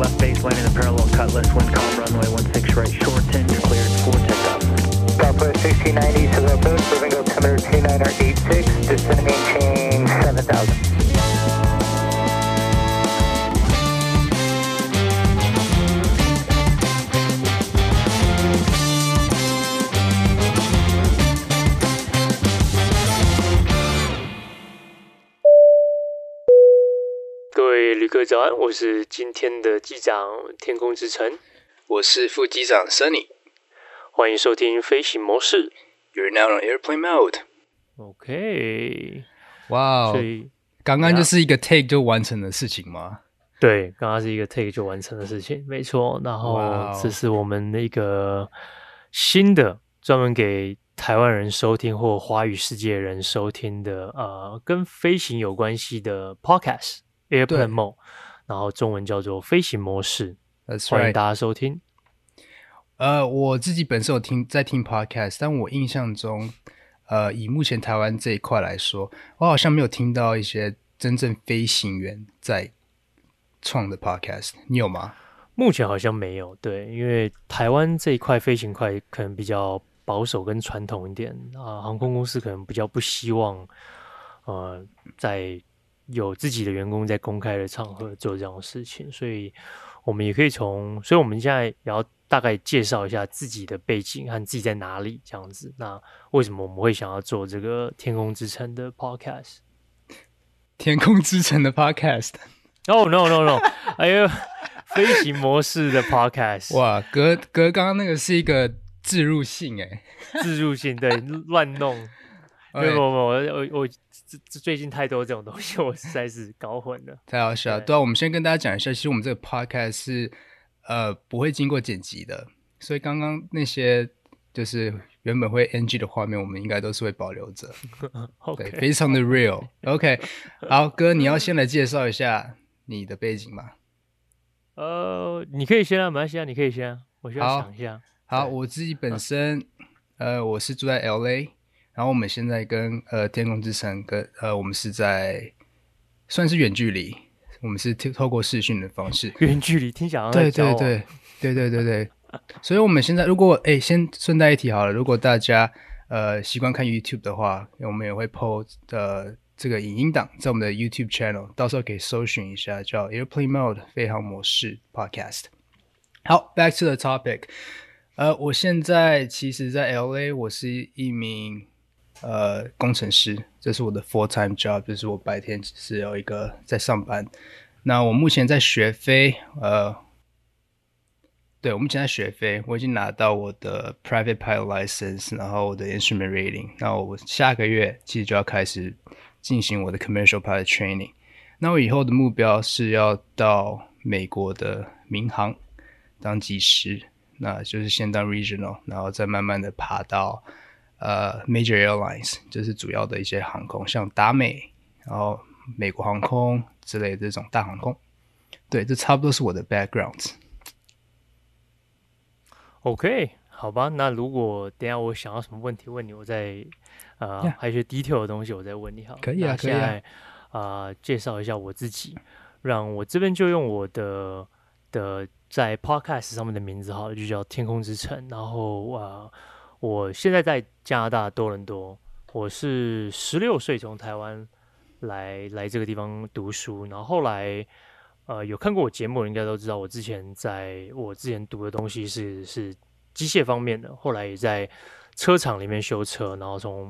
left base landing the parallel cutlass, wind calm runway 16 right, Short shorten, cleared for takeoff. Southwest 1690, Seville Coast, moving altimeter 2986, descending maintain 7000. 位早安，我是今天的机长天空之城，我是副机长 Sunny。欢迎收听飞行模式。You're now on airplane mode。OK，哇哦所！以刚刚就是一个 take 就完成的事情吗？对，刚刚是一个 take 就完成的事情，没错。然后这是我们的一个新的专门给台湾人收听或华语世界人收听的呃，跟飞行有关系的 podcast。Airplane Mode，然后中文叫做飞行模式，That's 欢迎大家收听。呃，我自己本身有听在听 podcast，但我印象中，呃，以目前台湾这一块来说，我好像没有听到一些真正飞行员在创的 podcast。你有吗？目前好像没有，对，因为台湾这一块飞行块可能比较保守跟传统一点啊、呃，航空公司可能比较不希望，呃，在有自己的员工在公开的场合做这样的事情，所以我们也可以从，所以我们现在也要大概介绍一下自己的背景和自己在哪里这样子。那为什么我们会想要做这个天空之城的 podcast？天空之城的 podcast。哦、oh,，no no no，哎呦，飞行模式的 podcast，哇，哥哥，刚刚那个是一个置入性哎，置入性对乱弄，没有没有，我我我最近太多这种东西，我实在是搞混了，太好笑了。对啊，我们先跟大家讲一下，其实我们这个 podcast 是呃不会经过剪辑的，所以刚刚那些就是原本会 NG 的画面，我们应该都是会保留着。对，非常的 real。OK，好，哥，你要先来介绍一下你的背景吗？呃，你可以先啊，没关系啊，你可以先啊，我需要想一下。好，我自己本身，呃，我是住在 LA，然后我们现在跟呃天空之城跟呃我们是在算是远距离，我们是透透过视讯的方式。远距离听起来对对对对对对对，所以我们现在如果哎，先顺带一提好了，如果大家呃习惯看 YouTube 的话，我们也会 post 的。这个影音档在我们的 YouTube channel，到时候可以搜寻一下，叫 Airplane Mode 飞航模式 Podcast。好，Back to the topic。呃，我现在其实，在 LA，我是一名呃工程师，这是我的 full time job，就是我白天只是有一个在上班。那我目前在学飞，呃，对，我目前在学飞，我已经拿到我的 Private Pilot License，然后我的 Instrument Rating，那我下个月其实就要开始。进行我的 commercial pilot training，那我以后的目标是要到美国的民航当技师，那就是先当 regional，然后再慢慢的爬到呃 major airlines，就是主要的一些航空，像达美，然后美国航空之类的这种大航空。对，这差不多是我的 background。OK，好吧，那如果等下我想要什么问题问你，我再。呃.还有一些 detail 的东西，我再问你好。可以啊，可以啊。呃，介绍一下我自己，让我这边就用我的的在 podcast 上面的名字好了，就叫天空之城。然后呃，我现在在加拿大多伦多，我是十六岁从台湾来来这个地方读书，然后后来呃有看过我节目应该都知道，我之前在我之前读的东西是是机械方面的，后来也在。车厂里面修车，然后从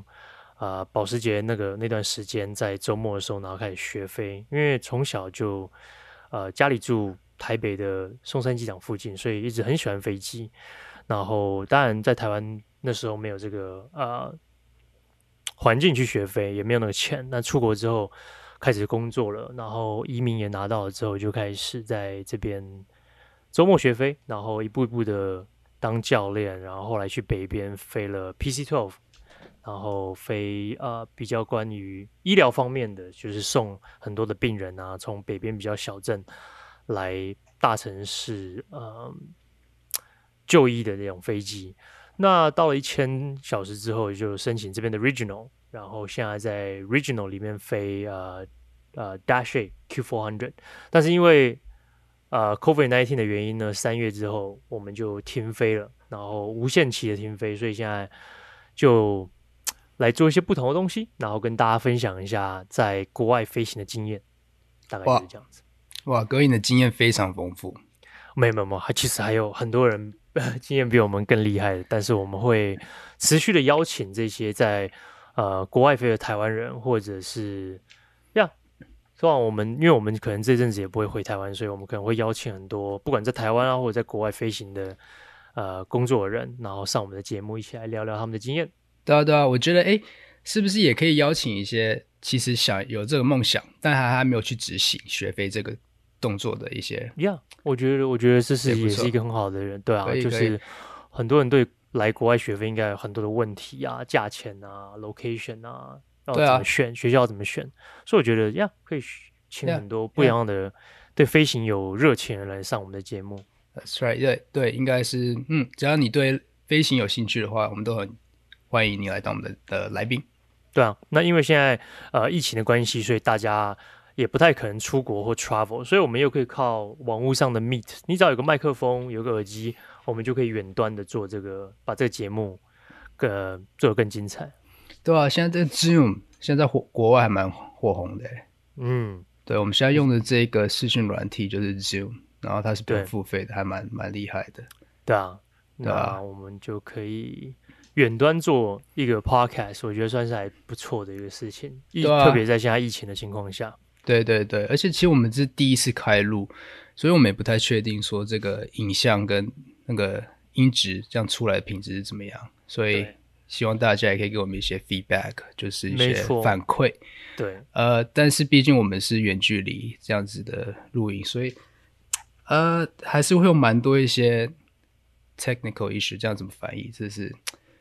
啊、呃、保时捷那个那段时间，在周末的时候，然后开始学飞。因为从小就呃家里住台北的松山机场附近，所以一直很喜欢飞机。然后当然在台湾那时候没有这个呃环境去学飞，也没有那个钱。那出国之后开始工作了，然后移民也拿到了之后，就开始在这边周末学飞，然后一步一步的。当教练，然后后来去北边飞了 PC twelve，然后飞呃比较关于医疗方面的，就是送很多的病人啊，从北边比较小镇来大城市呃就医的那种飞机。那到了一千小时之后，就申请这边的 Regional，然后现在在 Regional 里面飞呃呃 Dash A Q400，但是因为呃 Covid nineteen 的原因呢，三月之后我们就停飞了，然后无限期的停飞，所以现在就来做一些不同的东西，然后跟大家分享一下在国外飞行的经验，大概就是这样子。哇，哇格印的经验非常丰富。没有没有没有，其实还有很多人经验比我们更厉害，但是我们会持续的邀请这些在呃国外飞的台湾人，或者是呀，希望我们，因为我们可能这阵子也不会回台湾，所以我们可能会邀请很多不管在台湾啊或者在国外飞行的呃工作人，然后上我们的节目一起来聊聊他们的经验。对啊对啊，我觉得哎，是不是也可以邀请一些其实想有这个梦想，但还还没有去执行学飞这个。动作的一些，呀、yeah，我觉得，我觉得这是也是一个很好的人，对啊，就是很多人对来国外学费应该有很多的问题啊，价钱啊，location 啊，要怎么选，学校怎么选，所以我觉得呀，可以请很多不一样的对飞行有热情的人来上我们的节目。That's right，对对，应该是，嗯，只要你对飞行有兴趣的话，我们都很欢迎你来当我们的的来宾。对啊，那因为现在呃疫情的关系，所以大家。也不太可能出国或 travel，所以我们又可以靠网络上的 meet。你只要有个麦克风，有个耳机，我们就可以远端的做这个，把这个节目更做得更精彩。对啊，现在这 Zoom 现在国国外还蛮火红的。嗯，对，我们现在用的这个视讯软体就是 Zoom，然后它是不用付费的，还蛮蛮厉害的。对啊，对啊，我们就可以远端做一个 podcast，我觉得算是还不错的一个事情。特别在现在疫情的情况下。对对对，而且其实我们是第一次开录，所以我们也不太确定说这个影像跟那个音质这样出来的品质是怎么样，所以希望大家也可以给我们一些 feedback，就是一些反馈。对，呃，但是毕竟我们是远距离这样子的录音，所以呃还是会有蛮多一些 technical issue，这样怎么翻译？这是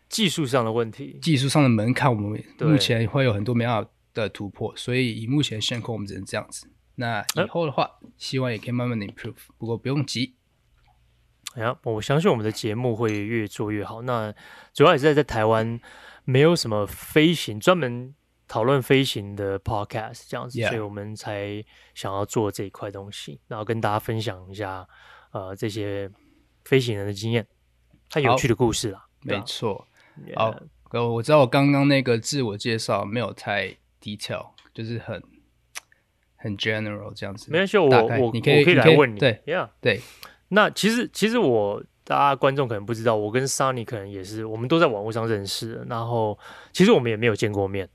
技术上的问题，技术上的门槛，我们目前会有很多没办法的突破，所以以目前现况，我们只能这样子。那以后的话，啊、希望也可以慢慢的 improve，不过不用急。哎呀，我相信我们的节目会越做越好。那主要也是在在台湾没有什么飞行专门讨论飞行的 podcast 这样子，所以我们才想要做这一块东西，然后跟大家分享一下呃这些飞行人的经验，太有趣的故事了。没错。好，我知道我刚刚那个自我介绍没有太。Detail 就是很很 general 这样子，没关系，我我你可以我可以来问你，对，yeah，对。那其实其实我大家观众可能不知道，我跟 Sunny 可能也是，我们都在网络上认识的，然后其实我们也没有见过面，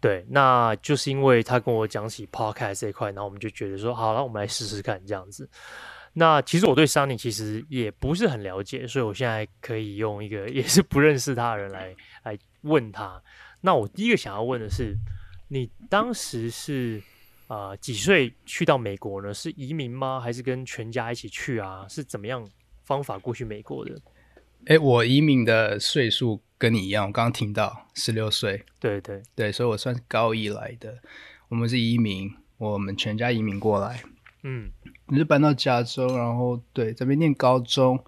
对。那就是因为他跟我讲起 podcast 这一块，然后我们就觉得说，好了，我们来试试看这样子。那其实我对 Sunny 其实也不是很了解，所以我现在可以用一个 也是不认识他的人来来问他。那我第一个想要问的是。你当时是啊、呃、几岁去到美国呢？是移民吗？还是跟全家一起去啊？是怎么样方法过去美国的？哎、欸，我移民的岁数跟你一样，我刚刚听到十六岁。对对对，所以我算是高一来的。我们是移民，我们全家移民过来。嗯，你是搬到加州，然后对这边念高中、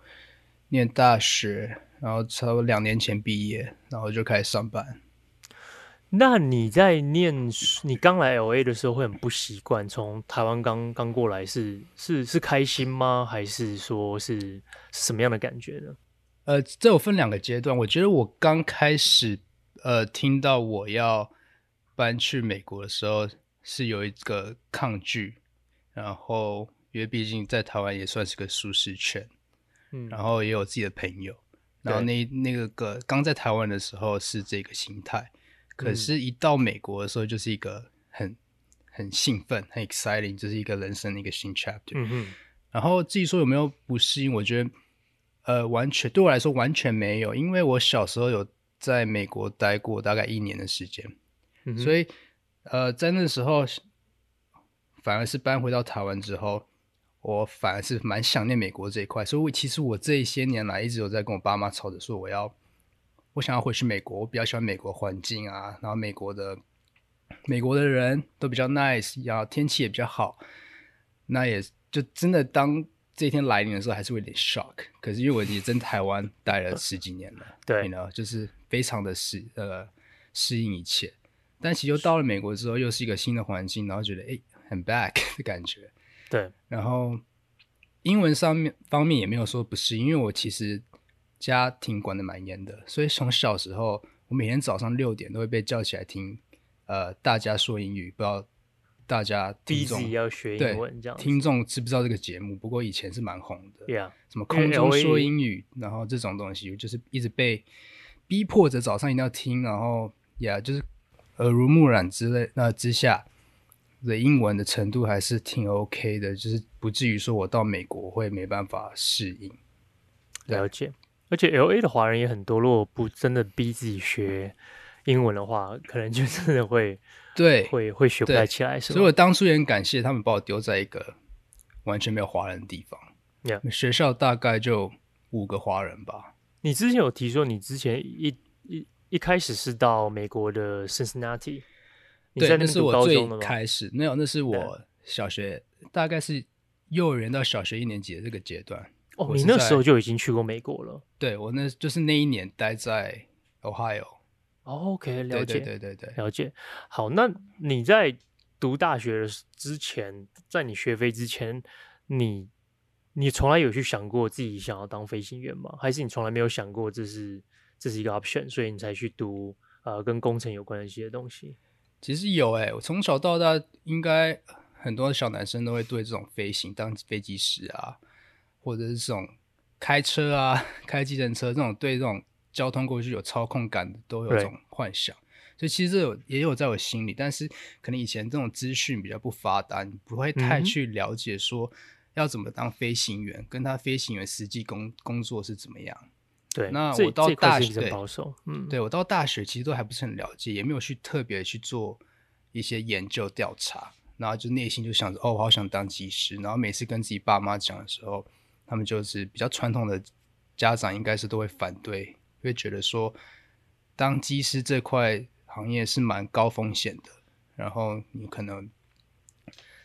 念大学，然后差不多两年前毕业，然后就开始上班。那你在念你刚来 LA 的时候会很不习惯，从台湾刚刚过来是是是开心吗？还是说是，什么样的感觉呢？呃，这我分两个阶段。我觉得我刚开始呃听到我要搬去美国的时候是有一个抗拒，然后因为毕竟在台湾也算是个舒适圈，嗯，然后也有自己的朋友，然后那那个个刚在台湾的时候是这个心态。可是，一到美国的时候，就是一个很很兴奋、很 exciting，就是一个人生的一个新 chapter。嗯哼。然后至于说有没有不适应，我觉得，呃，完全对我来说完全没有，因为我小时候有在美国待过大概一年的时间，嗯、所以，呃，在那时候，反而是搬回到台湾之后，我反而是蛮想念美国这一块。所以我其实我这些年来一直有在跟我爸妈吵着说我要。我想要回去美国，我比较喜欢美国环境啊，然后美国的美国的人都比较 nice，然后天气也比较好。那也就真的当这一天来临的时候，还是会有点 shock。可是因为我也在台湾待了十几年了，对，呢，就是非常的适呃适应一切。但其实又到了美国之后，又是一个新的环境，然后觉得哎很 back 的感觉。对，然后英文上面方面也没有说不适应，因为我其实家庭管得蛮严的，所以从小时候我每天早上六点都会被叫起来听，呃，大家说英语，不知道大家听众要学英文这样，听众知不知道这个节目？不过以前是蛮红的，Yeah，什么空中说英语，然后这种东西就是一直被逼迫着早上一定要听，然后呀，yeah, 就是耳濡目染之类那之下。的英文的程度还是挺 OK 的，就是不至于说我到美国会没办法适应。了解，而且 LA 的华人也很多，如果不真的逼自己学英文的话，可能就真的会 对会会学不太起来。所以我当初也很感谢他们把我丢在一个完全没有华人的地方。Yeah. 学校大概就五个华人吧。你之前有提说，你之前一一一开始是到美国的 Cincinnati。你在那，对，那是我最开始没有，那是我小学大概是幼儿园到小学一年级的这个阶段。哦，你那时候就已经去过美国了？对，我那就是那一年待在 Ohio。哦，OK，了解，对对对对，了解。好，那你在读大学之前，在你学飞之前，你你从来有去想过自己想要当飞行员吗？还是你从来没有想过这是这是一个 option，所以你才去读呃跟工程有关的一些东西？其实有诶，我从小到大应该很多小男生都会对这种飞行当飞机师啊，或者是这种开车啊、开计程车这种对这种交通工具有操控感的都有这种幻想。所以其实这有也有在我心里，但是可能以前这种资讯比较不发达，你不会太去了解说要怎么当飞行员，跟他飞行员实际工工作是怎么样。对，那我到大学，保守，嗯，对我到大学其实都还不是很了解，也没有去特别去做一些研究调查，然后就内心就想着，哦，我好想当技师。然后每次跟自己爸妈讲的时候，他们就是比较传统的家长，应该是都会反对，会觉得说，当机师这块行业是蛮高风险的，然后你可能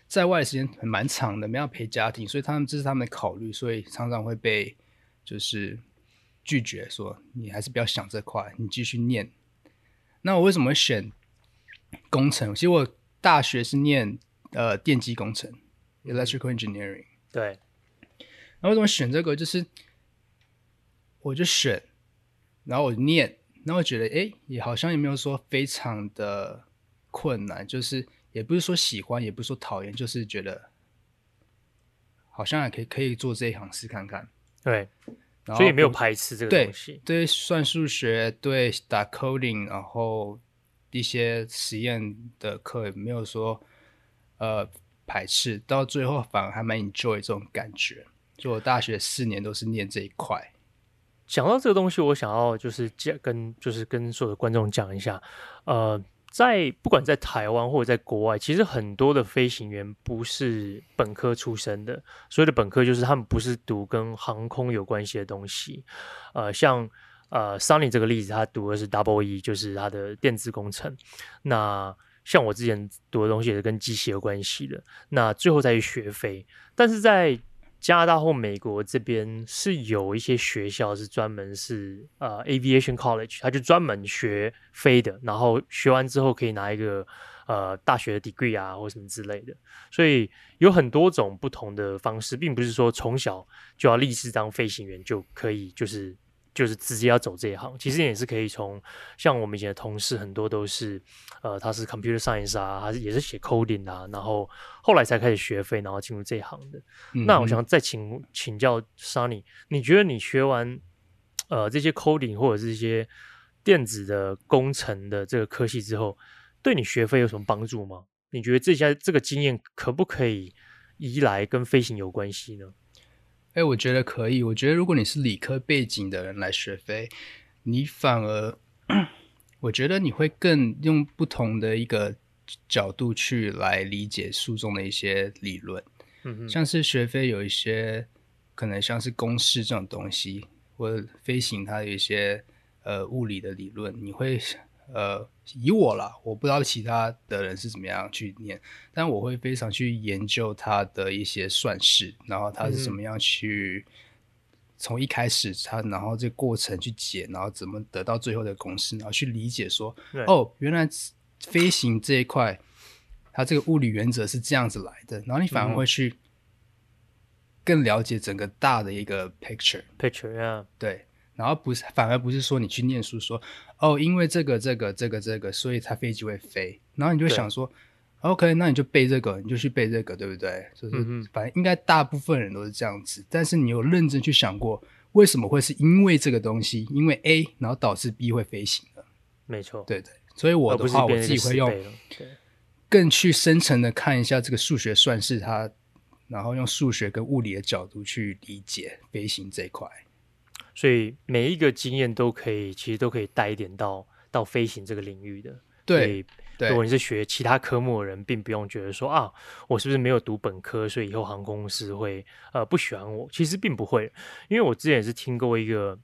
在外的时间还蛮长的，没有陪家庭，所以他们这是他们的考虑，所以常常会被就是。拒绝说，你还是不要想这块，你继续念。那我为什么会选工程？其实我大学是念呃电机工程 （electrical engineering）。对。那为什么选这个？就是我就选，然后我念，然后我觉得哎，也好像也没有说非常的困难，就是也不是说喜欢，也不是说讨厌，就是觉得好像也可以可以做这一行试看看。对。所以也没有排斥这个东西，对，对算数学，对打 coding，然后一些实验的课也没有说呃排斥，到最后反而还蛮 enjoy 这种感觉。就我大学四年都是念这一块。讲到这个东西，我想要就是讲跟就是跟所有的观众讲一下，呃。在不管在台湾或者在国外，其实很多的飞行员不是本科出身的。所谓的本科就是他们不是读跟航空有关系的东西。呃，像呃 Sunny 这个例子，他读的是 Double E，就是他的电子工程。那像我之前读的东西也是跟机械有关系的。那最后再去学飞，但是在加拿大或美国这边是有一些学校是专门是呃 Aviation College，他就专门学飞的，然后学完之后可以拿一个呃大学的 degree 啊或什么之类的，所以有很多种不同的方式，并不是说从小就要立志当飞行员就可以就是。就是直接要走这一行，其实也是可以从像我们以前的同事很多都是，呃，他是 computer science 啊，他是也是写 coding 啊，然后后来才开始学费，然后进入这一行的。嗯、那我想再请请教 Sunny，你觉得你学完呃这些 coding 或者是一些电子的工程的这个科系之后，对你学费有什么帮助吗？你觉得这些这个经验可不可以移来跟飞行有关系呢？哎，我觉得可以。我觉得如果你是理科背景的人来学飞，你反而，我觉得你会更用不同的一个角度去来理解书中的一些理论。嗯哼，像是学飞有一些可能像是公式这种东西，或者飞行它有一些呃物理的理论，你会。呃，以我啦，我不知道其他的人是怎么样去念，但我会非常去研究他的一些算式，然后他是怎么样去从一开始他，然后这个过程去解，然后怎么得到最后的公式，然后去理解说，哦，原来飞行这一块，它这个物理原则是这样子来的，然后你反而会去更了解整个大的一个 picture picture 啊、yeah.，对，然后不是反而不是说你去念书说哦，因为这个这个这个这个，所以它飞机会飞，然后你就想说，OK，那你就背这个，你就去背这个，对不对？就是、嗯、反正应该大部分人都是这样子，但是你有认真去想过，为什么会是因为这个东西，因为 A，然后导致 B 会飞行的？没错，对对，所以我的话我自己会用更去深层的看一下这个数学算式它。然后用数学跟物理的角度去理解飞行这一块，所以每一个经验都可以，其实都可以带一点到到飞行这个领域的。对，如果你是学其他科目的人，并不用觉得说啊，我是不是没有读本科，所以以后航空公司会呃不喜欢我？其实并不会，因为我之前也是听过一个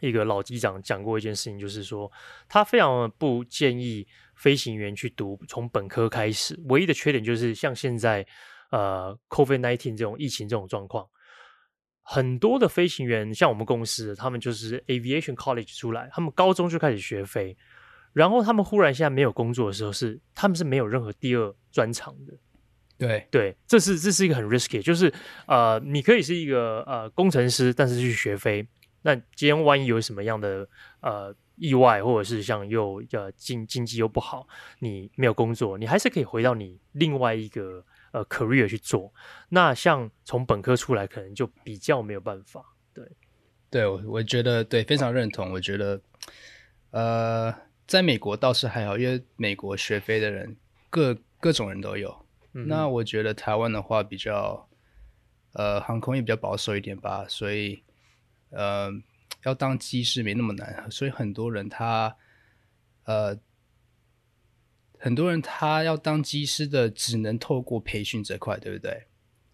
一个老机长讲过一件事情，就是说他非常不建议飞行员去读从本科开始，唯一的缺点就是像现在。呃 COVID nineteen 这种疫情这种状况，很多的飞行员像我们公司，他们就是 Aviation College 出来，他们高中就开始学飞，然后他们忽然现在没有工作的时候是，是他们是没有任何第二专长的。对对，这是这是一个很 risky，就是呃，你可以是一个呃工程师，但是去学飞，那今天万一有什么样的呃意外，或者是像又呃经经济又不好，你没有工作，你还是可以回到你另外一个。呃，career 去做，那像从本科出来，可能就比较没有办法。对，对，我我觉得对，非常认同。我觉得，呃，在美国倒是还好，因为美国学飞的人各各种人都有。嗯。那我觉得台湾的话比较，呃，航空业比较保守一点吧，所以，呃，要当机师没那么难，所以很多人他，呃。很多人他要当机师的，只能透过培训这块，对不对？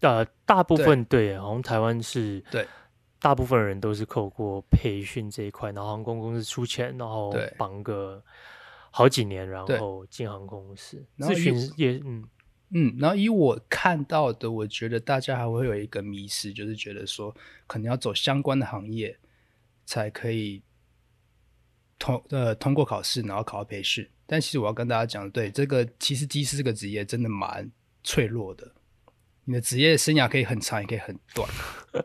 呃，大部分对，好像台湾是，对，大部分人都是透过培训这一块，然后航空公司出钱，然后绑个好几年，然后进航空公司。咨询也，嗯嗯，然后以我看到的，我觉得大家还会有一个迷失，就是觉得说，可能要走相关的行业才可以通呃通过考试，然后考到培训。但其实我要跟大家讲，对这个，其实机师这个职业真的蛮脆弱的。你的职业生涯可以很长，也可以很短，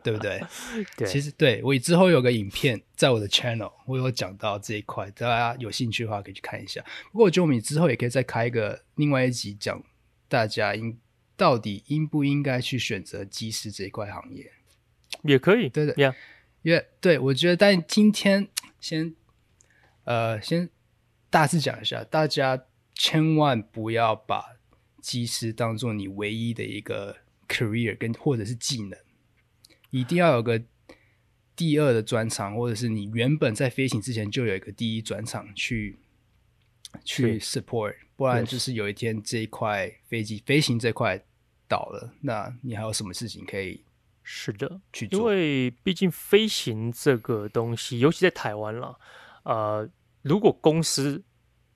对不对？对。其实对我之后有个影片在我的 channel，我有讲到这一块，大家有兴趣的话可以去看一下。不过我觉得我们之后也可以再开一个另外一集，讲大家应到底应不应该去选择机师这一块行业，也可以。对的，Yeah，因为对我觉得，但今天先呃先。大致讲一下，大家千万不要把机师当做你唯一的一个 career 跟或者是技能，一定要有个第二的专长，或者是你原本在飞行之前就有一个第一专长去去 support，不然就是有一天这一块飞机飞行这块倒了，那你还有什么事情可以是的去做？因为毕竟飞行这个东西，尤其在台湾了，呃。如果公司，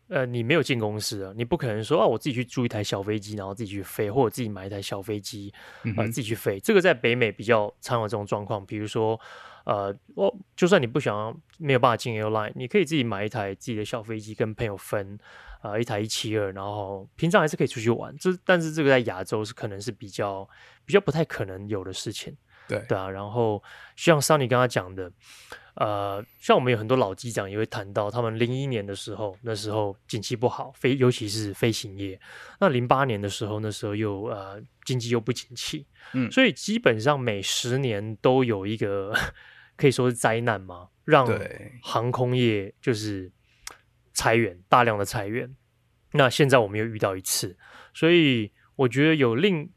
呃，你没有进公司啊，你不可能说啊，我自己去租一台小飞机，然后自己去飞，或者自己买一台小飞机，呃，自己去飞。这个在北美比较常有这种状况。比如说，呃，我就算你不想要，没有办法进 airline，你可以自己买一台自己的小飞机，跟朋友分，呃，一台一七二，然后平常还是可以出去玩。这但是这个在亚洲是可能是比较比较不太可能有的事情。对对啊，然后像 Sunny 刚刚讲的。呃，像我们有很多老机长也会谈到，他们零一年的时候，那时候景气不好，飞尤其是飞行业。那零八年的时候，那时候又呃经济又不景气，嗯，所以基本上每十年都有一个 可以说是灾难嘛，让航空业就是裁员，大量的裁员。那现在我们又遇到一次，所以我觉得有另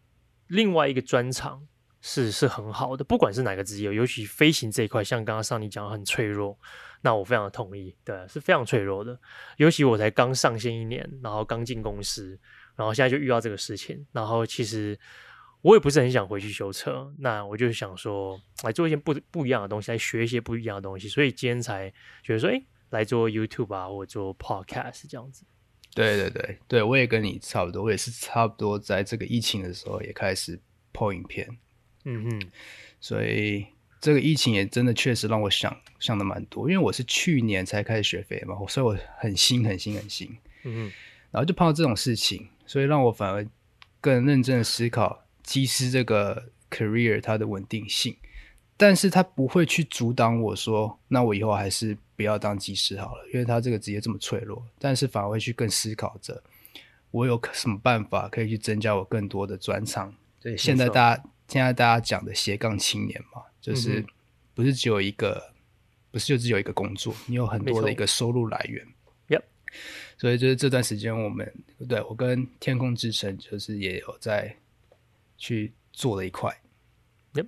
另外一个专长。是是很好的，不管是哪个职业，尤其飞行这一块，像刚刚上你讲很脆弱，那我非常的同意，对，是非常脆弱的。尤其我才刚上线一年，然后刚进公司，然后现在就遇到这个事情，然后其实我也不是很想回去修车，那我就想说来做一些不不一样的东西，来学一些不一样的东西，所以今天才觉得说，哎，来做 YouTube 啊，或者做 Podcast 这样子。对对对对，我也跟你差不多，我也是差不多在这个疫情的时候也开始 po 影片。嗯哼，所以这个疫情也真的确实让我想想的蛮多，因为我是去年才开始学飞嘛，所以我很新很新很新。嗯哼，然后就碰到这种事情，所以让我反而更认真的思考机师这个 career 它的稳定性，但是它不会去阻挡我说，那我以后还是不要当机师好了，因为他这个职业这么脆弱。但是反而会去更思考着，我有什么办法可以去增加我更多的专长。对，现在大家现在大家讲的斜杠青年嘛，就是不是只有一个，嗯、不是就只有一个工作，你有很多的一个收入来源。Yep 所以就是这段时间，我们对我跟天空之城就是也有在去做了一块。哎 Yep.，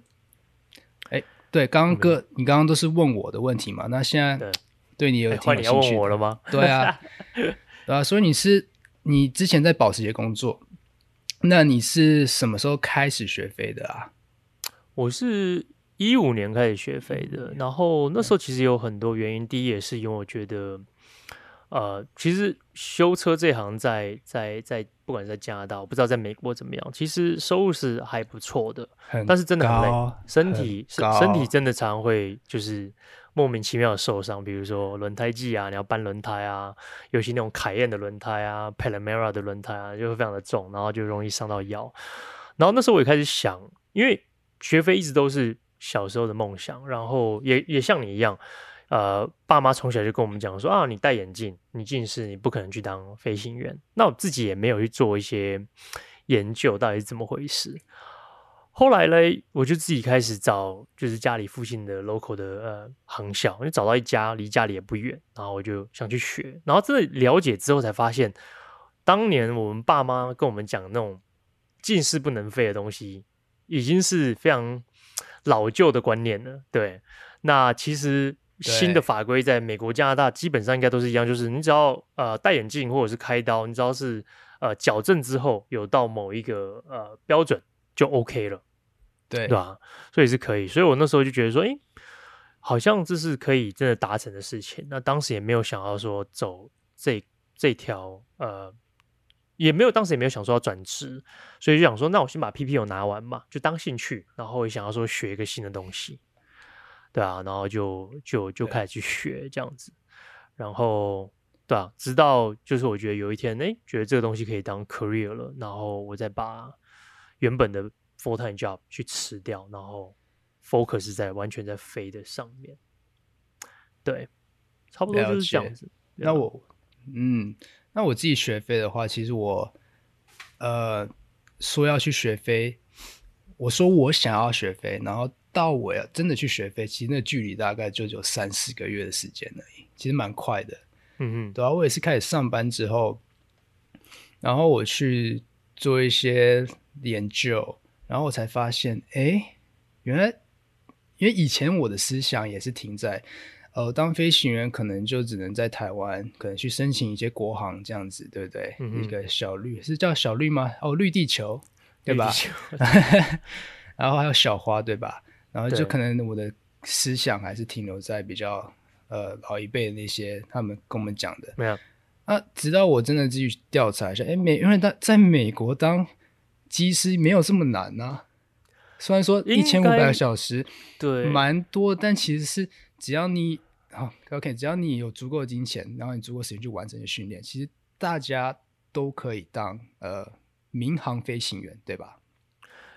哎对，刚刚哥，你刚刚都是问我的问题嘛？那现在对你有兴趣？换你要问我了吗？对啊，对啊。所以你是你之前在保时捷工作，那你是什么时候开始学飞的啊？我是一五年开始学飞的，然后那时候其实有很多原因。第一也是因为我觉得。呃，其实修车这行在在在，不管在加拿大，我不知道在美国怎么样，其实收入是还不错的，但是真的很累，身体身身体真的常常会就是莫名其妙的受伤，比如说轮胎季啊，你要搬轮胎啊，尤其那种凯宴的轮胎啊，Panamera 的轮胎啊，就会非常的重，然后就容易伤到腰。然后那时候我也开始想，因为学飞一直都是小时候的梦想，然后也也像你一样。呃，爸妈从小就跟我们讲说啊，你戴眼镜，你近视，你不可能去当飞行员。那我自己也没有去做一些研究，到底是怎么回事。后来呢，我就自己开始找，就是家里附近的 local 的呃航校，就找到一家离家里也不远，然后我就想去学。然后真的了解之后，才发现当年我们爸妈跟我们讲那种近视不能飞的东西，已经是非常老旧的观念了。对，那其实。新的法规在美国、加拿大基本上应该都是一样，就是你只要呃戴眼镜或者是开刀，你只要是呃矫正之后有到某一个呃标准就 OK 了，对对吧？所以是可以，所以我那时候就觉得说，诶，好像这是可以真的达成的事情。那当时也没有想要说走这这条呃，也没有当时也没有想说要转职，所以就想说，那我先把 PPO 拿完嘛，就当兴趣，然后也想要说学一个新的东西。对啊，然后就就就开始去学这样子，然后对啊，直到就是我觉得有一天，哎，觉得这个东西可以当 career 了，然后我再把原本的 full time job 去辞掉，然后 focus 在完全在飞的上面。对，差不多就是这样子。那我，嗯，那我自己学飞的话，其实我呃说要去学飞，我说我想要学飞，然后。到我要真的去学飞，其实那距离大概就只有三四个月的时间而已，其实蛮快的。嗯嗯，对啊，我也是开始上班之后，然后我去做一些研究，然后我才发现，哎，原来因为以前我的思想也是停在，呃，当飞行员可能就只能在台湾，可能去申请一些国航这样子，对不对？一个小绿是叫小绿吗？哦，绿地球，对吧？然后还有小花，对吧？然后就可能我的思想还是停留在比较呃老一辈的那些他们跟我们讲的。没有啊，直到我真的继续调查一下，哎，美因为他在美国当机师没有这么难啊。虽然说一千五百个小时，对，蛮多，但其实是只要你好、哦、OK，只要你有足够的金钱，然后你足够时间去完成的训练，其实大家都可以当呃民航飞行员，对吧？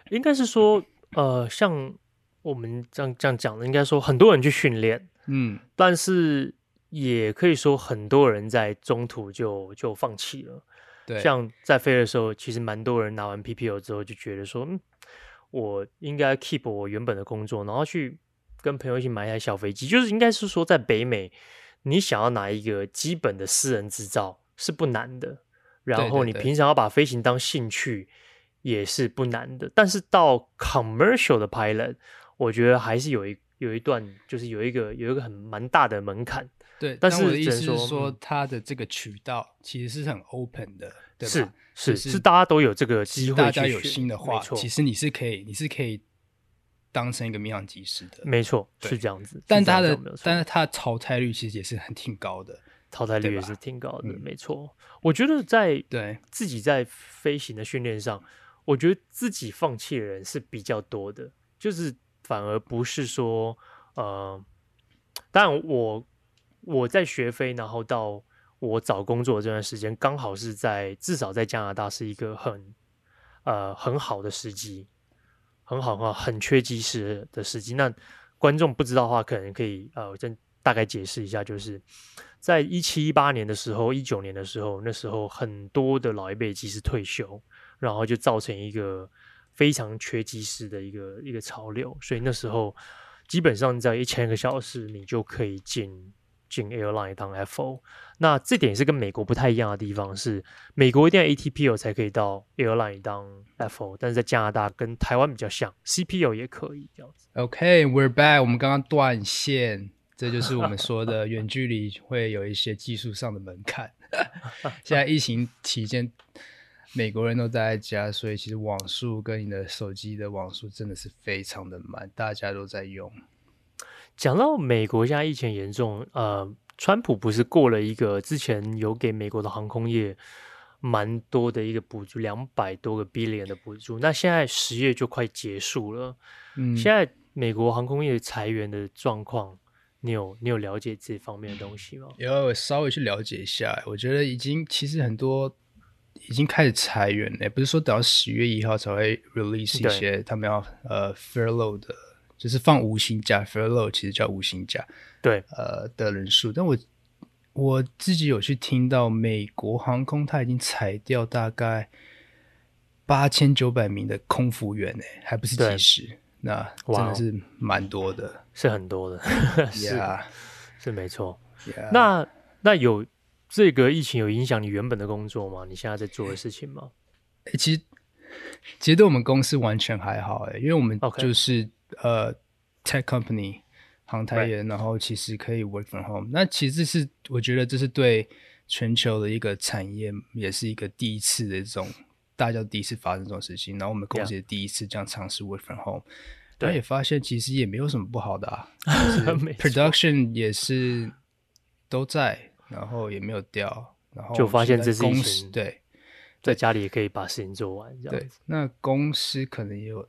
应该是说呃像。我们这样这样讲的，应该说很多人去训练，嗯，但是也可以说很多人在中途就就放弃了。对，像在飞的时候，其实蛮多人拿完 PPL 之后就觉得说，嗯，我应该 keep 我原本的工作，然后去跟朋友一起买一台小飞机。就是应该是说，在北美，你想要拿一个基本的私人执照是不难的，然后你平常要把飞行当兴趣也是不难的，但是到 commercial 的 pilot。我觉得还是有一有一段，就是有一个有一个很蛮大的门槛。对，但是我的意思是说，它的这个渠道其实是很 open 的，对吧？是是是，大家都有这个机会。大家有心的话，其实你是可以，你是可以当成一个民航技师的。没错，是这样子。但它的，但是它的淘汰率其实也是很挺高的，淘汰率也是挺高的。没错，我觉得在对自己在飞行的训练上，我觉得自己放弃的人是比较多的，就是。反而不是说，呃，当然我我在学飞，然后到我找工作这段时间，刚好是在至少在加拿大是一个很呃很好的时机，很好很好，很缺机师的时机。那观众不知道的话，可能可以呃，我再大概解释一下，就是在一七一八年的时候，一九年的时候，那时候很多的老一辈机师退休，然后就造成一个非常缺机师的一个一个潮流，所以那时候基本上在一千个小时，你就可以进。进 airline 当 FO，那这点也是跟美国不太一样的地方，是美国一定要 A T P O 才可以到 airline 当 FO，但是在加拿大跟台湾比较像，CPL 也可以这样子。OK，we're back，我们刚刚断线，这就是我们说的远距离会有一些技术上的门槛。现在疫情期间，美国人都待在家，所以其实网速跟你的手机的网速真的是非常的慢，大家都在用。讲到美国现在疫情严重，呃，川普不是过了一个之前有给美国的航空业蛮多的一个补助，两百多个 billion 的补助，那现在十月就快结束了，嗯，现在美国航空业裁员的状况，你有你有了解这方面的东西吗？有稍微去了解一下，我觉得已经其实很多已经开始裁员了，不是说等到十月一号才会 release 一些他们要呃 furlough 的。就是放无薪假，furlough 其实叫无薪假，对，呃的人数。但我我自己有去听到，美国航空它已经裁掉大概八千九百名的空服员呢，还不是几十，那真的是蛮多的，是很多的，是.是没错。那那有这个疫情有影响你原本的工作吗？你现在在做的事情吗？欸、其实其实对我们公司完全还好哎，因为我们就是。呃、uh,，tech company 航太员，Right. 然后其实可以 work from home。那其实是我觉得这是对全球的一个产业，也是一个第一次的这种大家第一次发生这种事情。然后我们公司也第一次这样尝试 work from home，但.也发现其实也没有什么不好的啊。production 也是都在，然后也没有掉，然后就发现这是公司对，在家里也可以把事情做完这样子。对，那公司可能也有。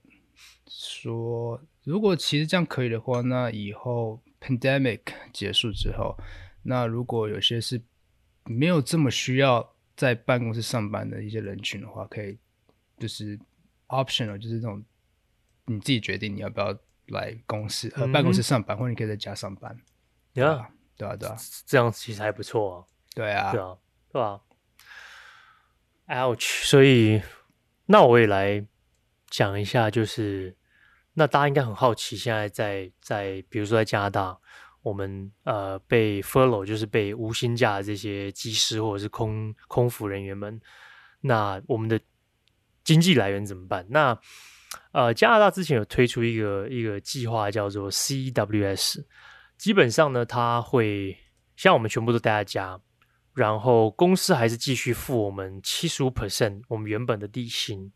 说，如果其实这样可以的话，那以后 pandemic 结束之后，那如果有些是没有这么需要在办公室上班的一些人群的话，可以就是 optional，就是这种你自己决定你要不要来公司呃办公室上班，或者你可以在家上班。对啊，对啊，对啊，这样其实还不错啊。对啊，对啊，对吧？Ouch！所以那我也来讲一下，就是。那大家应该很好奇，现在在在比如说在加拿大，我们呃被 furlough 就是被无薪假的这些机师或者是空空服人员们，那我们的经济来源怎么办？那呃加拿大之前有推出一个一个计划叫做 CWS，基本上呢，它会像我们全部都待在家，然后公司还是继续付我们七十五 percent 我们原本的底薪。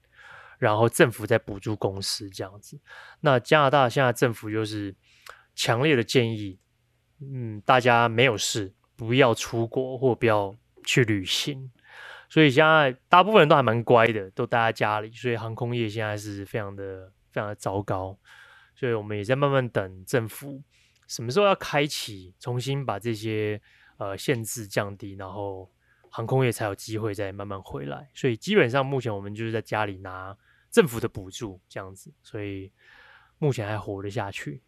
然后政府在补助公司这样子，那加拿大现在政府就是强烈的建议，嗯，大家没有事不要出国或不要去旅行，所以现在大部分人都还蛮乖的，都待在家里，所以航空业现在是非常的非常的糟糕，所以我们也在慢慢等政府什么时候要开启，重新把这些呃限制降低，然后航空业才有机会再慢慢回来，所以基本上目前我们就是在家里拿。政府的补助这样子，所以目前还活得下去。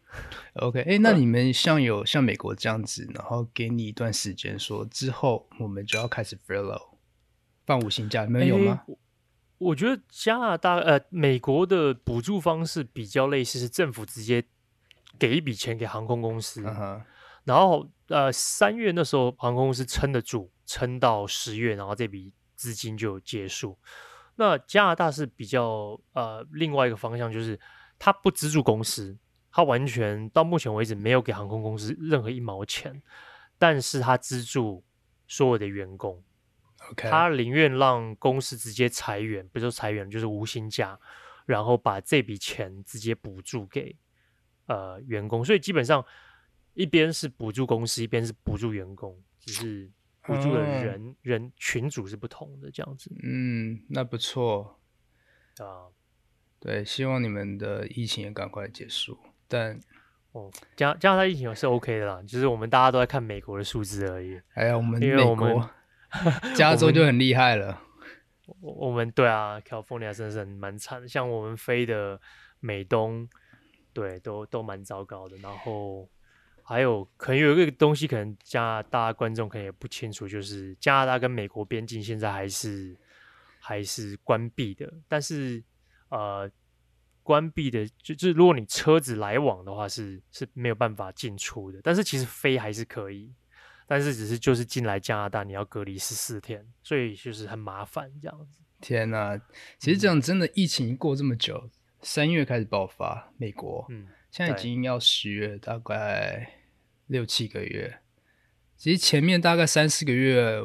OK，哎、欸，那你们像有像美国这样子，然后给你一段时间，说之后我们就要开始 furlough 放五星假，你们有吗？欸、我觉得加拿大呃，美国的补助方式比较类似，是政府直接给一笔钱给航空公司，uh huh. 然后呃三月那时候航空公司撑得住，撑到十月，然后这笔资金就结束。那加拿大是比较呃另外一个方向，就是他不资助公司，他完全到目前为止没有给航空公司任何一毛钱，但是他资助所有的员工.他宁愿让公司直接裁员，不是说裁员就是无薪假，然后把这笔钱直接补助给呃员工，所以基本上一边是补助公司，一边是补助员工，只是。补助的人、嗯、人群组是不同的，这样子。嗯，那不错啊。对，希望你们的疫情也赶快结束。但哦，加加拿大疫情是 OK 的啦，就是我们大家都在看美国的数字而已。哎呀，我们美国，因为我们 加州就很厉害了。我们，我们对啊，California 真的是蛮惨的。像我们飞的美东，对，都都蛮糟糕的。然后还有可能有一个东西，可能加拿大观众可能也不清楚，就是加拿大跟美国边境现在还是还是关闭的，但是呃。关闭的，就就是如果你车子来往的话是，是是没有办法进出的。但是其实飞还是可以，但是只是就是进来加拿大你要隔离十四天，所以就是很麻烦这样子。天哪，其实这样真的疫情过这么久，三、嗯、月开始爆发，美国，嗯，现在已经要十月，大概六七个月。其实前面大概三四个月，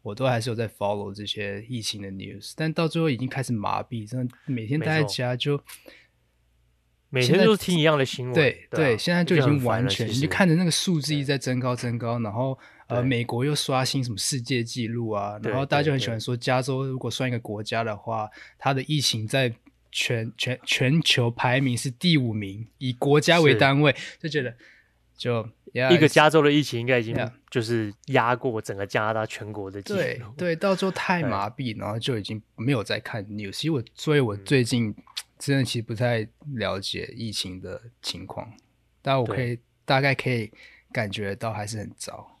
我都还是有在 follow 这些疫情的 news，但到最后已经开始麻痹，真的每天待在家就。每天都是听一样的新闻，对对，对，现在就已经完全，你就看着那个数字一直在增高增高，然后呃，美国又刷新什么世界纪录啊，然后大家就很喜欢说，加州如果算一个国家的话，它的疫情在全全全球排名是第五名，以国家为单位，就觉得就 yeah, 一个加州的疫情应该已经就是压过整个加拿大全国的对对，到时候太麻痹，然后就已经没有在看 news，其实我所以我最近。嗯真的其实不太了解疫情的情况，但我可以大概可以感觉到还是很糟。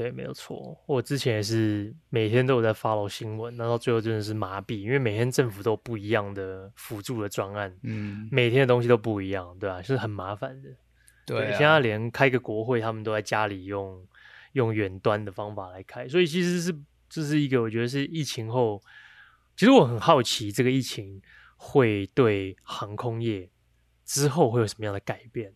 对，没有错。我之前也是每天都有在 follow 新闻，那到最后真的是麻痹，因为每天政府都有不一样的辅助的专案，嗯，每天的东西都不一样，对吧？是很麻烦的。对，现在连开个国会，他们都在家里用用远端的方法来开，所以其实是这是一个我觉得是疫情后，其实我很好奇这个疫情。会对航空业之后会有什么样的改变？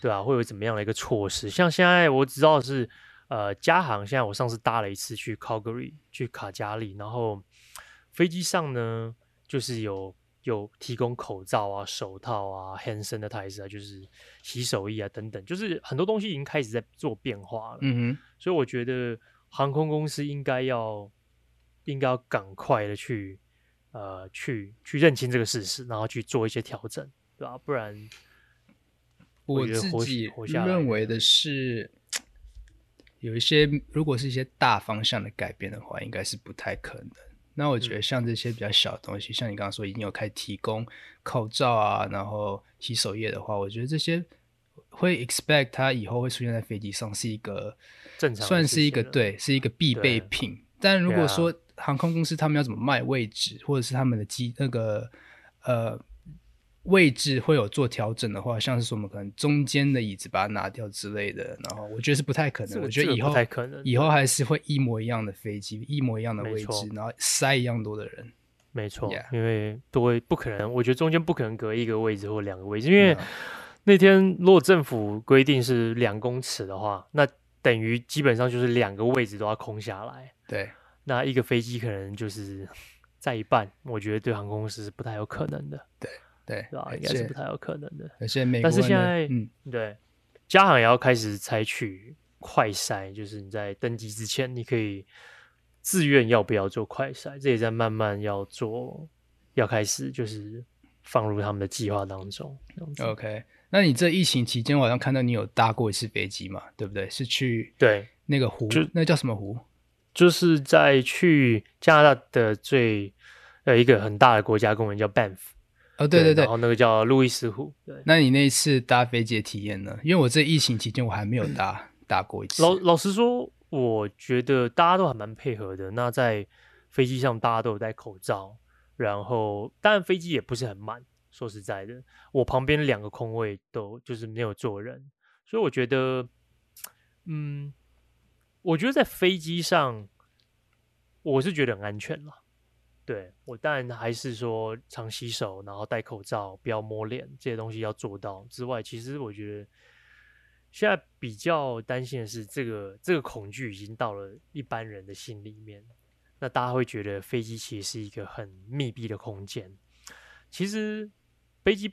对啊，会有怎么样的一个措施？像现在我知道是呃，加航现在我上次搭了一次去 Calgary 去卡加利，然后飞机上呢就是有有提供口罩啊、手套啊、hand sanitizer 啊，就是洗手液啊等等，就是很多东西已经开始在做变化了。嗯哼，所以我觉得航空公司应该要应该要赶快的去。呃，去去认清这个事实，然后去做一些调整，对吧？不然，我自己认为的是，有一些如果是一些大方向的改变的话，应该是不太可能。那我觉得像这些比较小的东西，嗯、像你刚刚说已经有开始提供口罩啊，然后洗手液的话，我觉得这些会 expect 它以后会出现在飞机上是一个正常，算是一个对，是一个必备品。但如果说航空公司他们要怎么卖位置，或者是他们的机那个呃位置会有做调整的话，像是说我们可能中间的椅子把它拿掉之类的，然后我觉得是不太可能。我觉得以后太可能以后还是会一模一样的飞机，一模一样的位置，然后塞一样多的人。没错.因为都会不可能，我觉得中间不可能隔一个位置或两个位置，因为那天如果政府规定是两公尺的话，那等于基本上就是两个位置都要空下来。对。那一个飞机可能就是在一半，我觉得对航空公司是不太有可能的。对对，对吧？应该是不太有可能的。而且美国，但是现在，嗯，对，加航也要开始采取快筛，就是你在登机之前，你可以自愿要不要做快筛，这也在慢慢要做，要开始就是放入他们的计划当中。OK，那你这疫情期间，我好像看到你有搭过一次飞机嘛？对不对？是去对那个湖，那叫什么湖？就是在去加拿大的最呃一个很大的国家公园叫 Banff 哦，对对对，然后那个叫路易斯湖。对，那你那一次搭飞机的体验呢？因为我这疫情期间我还没有搭搭过一次。老老实说，我觉得大家都还蛮配合的。那在飞机上，大家都有戴口罩，然后当然飞机也不是很满。说实在的，我旁边两个空位都就是没有坐人，所以我觉得，嗯。我觉得在飞机上，我是觉得很安全了。对，我当然还是说常洗手，然后戴口罩，不要摸脸，这些东西要做到。之外，其实我觉得现在比较担心的是，这个这个恐惧已经到了一般人的心里面。那大家会觉得飞机其实是一个很密闭的空间。其实飞机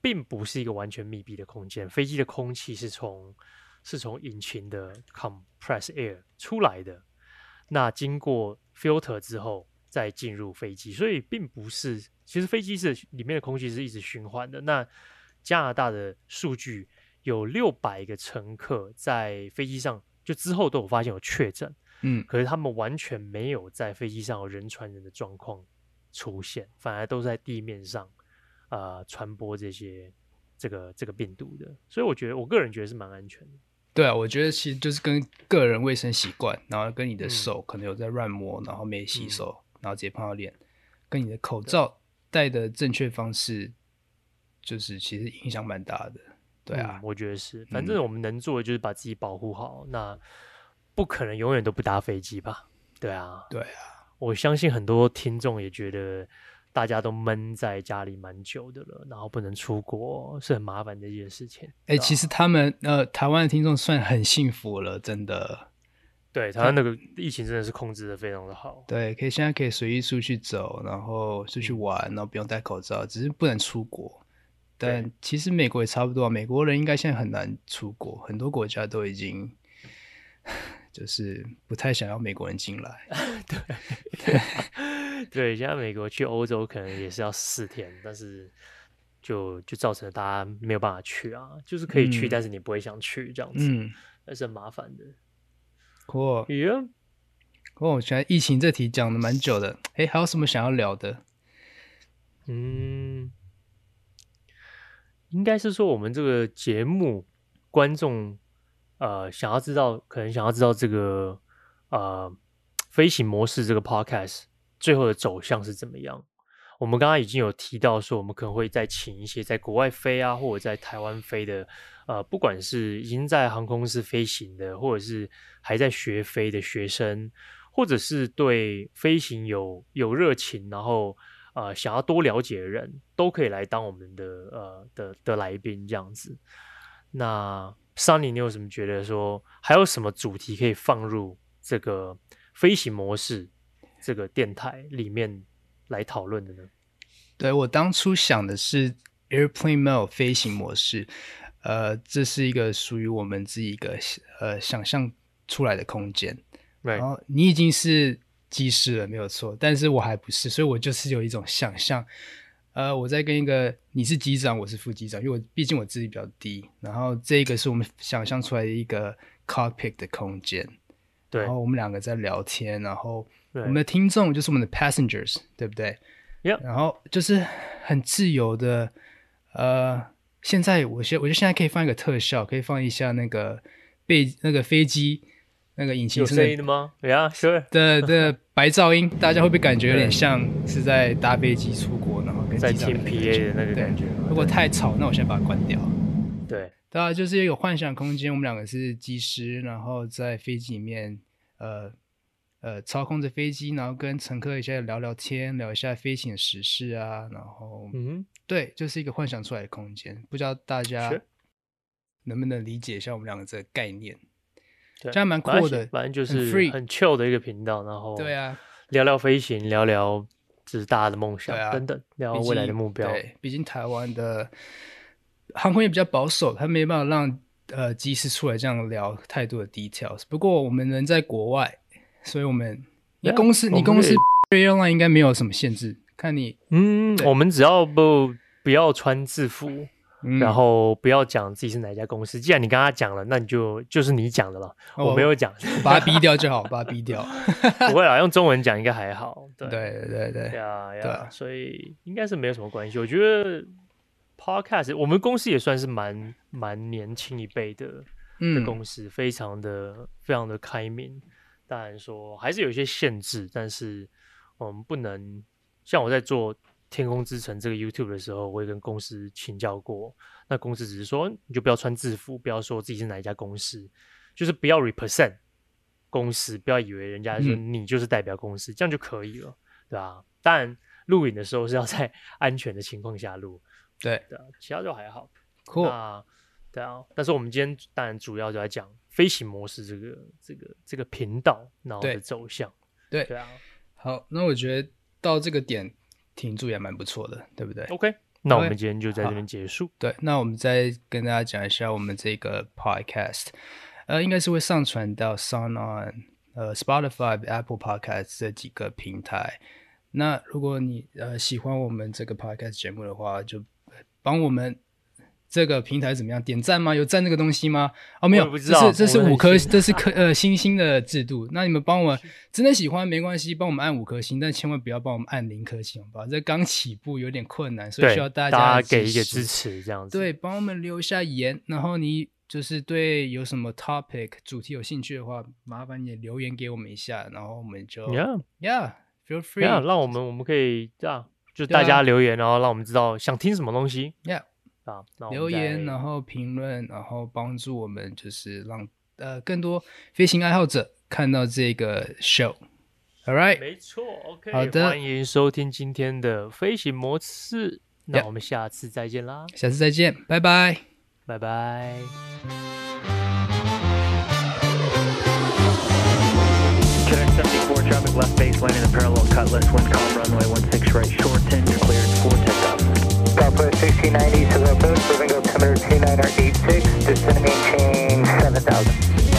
并不是一个完全密闭的空间，飞机的空气是从是从引擎的 compress air 出来的，那经过 filter 之后再进入飞机，所以并不是，其实飞机是里面的空气是一直循环的。那加拿大的数据有六百个乘客在飞机上，就之后都有发现有确诊，嗯，可是他们完全没有在飞机上有人传人的状况出现，反而都在地面上呃传播这些这个这个病毒的。所以我觉得我个人觉得是蛮安全的。对啊，我觉得其实就是跟个人卫生习惯，然后跟你的手可能有在乱摸，然后没洗手，嗯、然后直接碰到脸，跟你的口罩戴的正确方式，就是其实影响蛮大的。对啊、嗯，我觉得是。反正我们能做的就是把自己保护好。嗯、那不可能永远都不搭飞机吧？对啊，对啊。我相信很多听众也觉得。大家都闷在家里蛮久的了，然后不能出国，是很麻烦的一件事情。哎、欸，其实他们呃，台湾的听众算很幸福了，真的。对，台湾那个疫情真的是控制的非常的好。对，可以现在可以随意出去走，然后出去玩，然后不用戴口罩，只是不能出国。但其实美国也差不多，美国人应该现在很难出国，很多国家都已经。就是不太想要美国人进来，对对 对，现在美国去欧洲可能也是要四天，但是就就造成了大家没有办法去啊，就是可以去，嗯、但是你不会想去这样子，嗯，还是很麻烦的。酷，耶，哦，我觉得疫情这题讲的蛮久的，哎，还有什么想要聊的？嗯，应该是说我们这个节目观众。呃，想要知道，可能想要知道这个呃飞行模式这个 podcast 最后的走向是怎么样？我们刚刚已经有提到说，我们可能会再请一些在国外飞啊，或者在台湾飞的，呃，不管是已经在航空公司飞行的，或者是还在学飞的学生，或者是对飞行有有热情，然后呃想要多了解的人，都可以来当我们的呃的的来宾这样子。那三林你有什么觉得说还有什么主题可以放入这个飞行模式这个电台里面来讨论的呢？对，我当初想的是 Airplane Mode 飞行模式，呃，这是一个属于我们自己一个呃想象出来的空间。然后你已经是机师了，没有错，但是我还不是，所以我就是有一种想象。呃，我在跟一个你是机长，我是副机长，因为我毕竟我自己比较低。然后这个是我们想象出来的一个 cockpit 的空间，对。然后我们两个在聊天，然后我们的听众就是我们的 passengers，对不对.然后就是很自由的。呃，现在我现我觉得现在可以放一个特效，可以放一下那个被那个飞机那个引擎声音的吗？Yeah, sure. 的的白噪音，大家会不会感觉有点像是在搭飞机出国呢？在听 PA 的那个感觉，如果太吵，那我先把它关掉。对，当然就是一个幻想空间。我们两个是机师，然后在飞机里面，呃呃，操控着飞机，然后跟乘客一起聊聊天，聊一下飞行的时事啊。然后，嗯，对，就是一个幻想出来的空间。不知道大家能不能理解一下我们两个这个概念？对，这样蛮酷的，反正就是很 free 很 chill 的一个频道。然后，对啊，聊聊飞行，聊聊。这是大家的梦想，啊、等等，聊未来的目标。对，毕竟台湾的航空业比较保守，他没办法让呃机师出来这样聊太多的 details。不过我们人在国外，所以我们你公司你公司 airline 应该没有什么限制。看你，嗯，我们只要不不要穿制服。然后不要讲自己是哪家公司。既然你跟他讲了，那你就就是你讲的了。我没有讲，把它逼掉就好，把它逼掉。不会啦，用中文讲应该还好。对对对对，呀呀，所以应该是没有什么关系。我觉得 Podcast 我们公司也算是蛮蛮年轻一辈的的公司，非常的非常的开明。当然说还是有一些限制，但是我们不能像我在做。天空之城这个 YouTube 的时候，我也跟公司请教过。那公司只是说，你就不要穿制服，不要说自己是哪一家公司，就是不要 represent 公司，不要以为人家说你就是代表公司，嗯、这样就可以了，对吧？当然，录影的时候是要在 安全的情况下录，对对，其他就还好。Cool。那对啊，但是我们今天当然主要就在讲飞行模式这个这个这个频道然后的走向。对对啊，好，那我觉得到这个点。停住也蛮不错的，对不对？OK，那我们今天就在这边结束。对，那我们再跟大家讲一下我们这个 Podcast，呃，应该是会上传到 SoundOn、呃 Spotify、Apple Podcast 这几个平台。那如果你呃喜欢我们这个 Podcast 节目的话，就帮我们这个平台怎么样？点赞吗？有赞这个东西吗？哦，没有，不知道这是这是五颗，这是颗呃星星的制度。那你们帮我真的喜欢没关系，帮我们按五颗星，但千万不要帮我们按零颗星，好不好？这刚起步有点困难，所以需要大家给一个支持，这样子。对，帮我们留下言，然后你就是对有什么 topic 主题有兴趣的话，麻烦你留言给我们一下，然后我们就 Yeah Yeah，feel free，Yeah，让我们我们可以这样，就大家留言，啊、然后让我们知道想听什么东西。Yeah。啊，留言，然后评论，然后帮助我们，就是让呃更多飞行爱好者看到这个 show。All right，没错，OK，好的，欢迎收听今天的飞行模式。那我们下次再见啦，下次再见，拜拜，拜拜。Cadet 74, traffic left base, landing the parallel cutlass, wind calm, runway 16 right, shorten, you're cleared for 10,000. Southwest 1690 east of Outpost, moving altimeter 29086, descending chain 7000.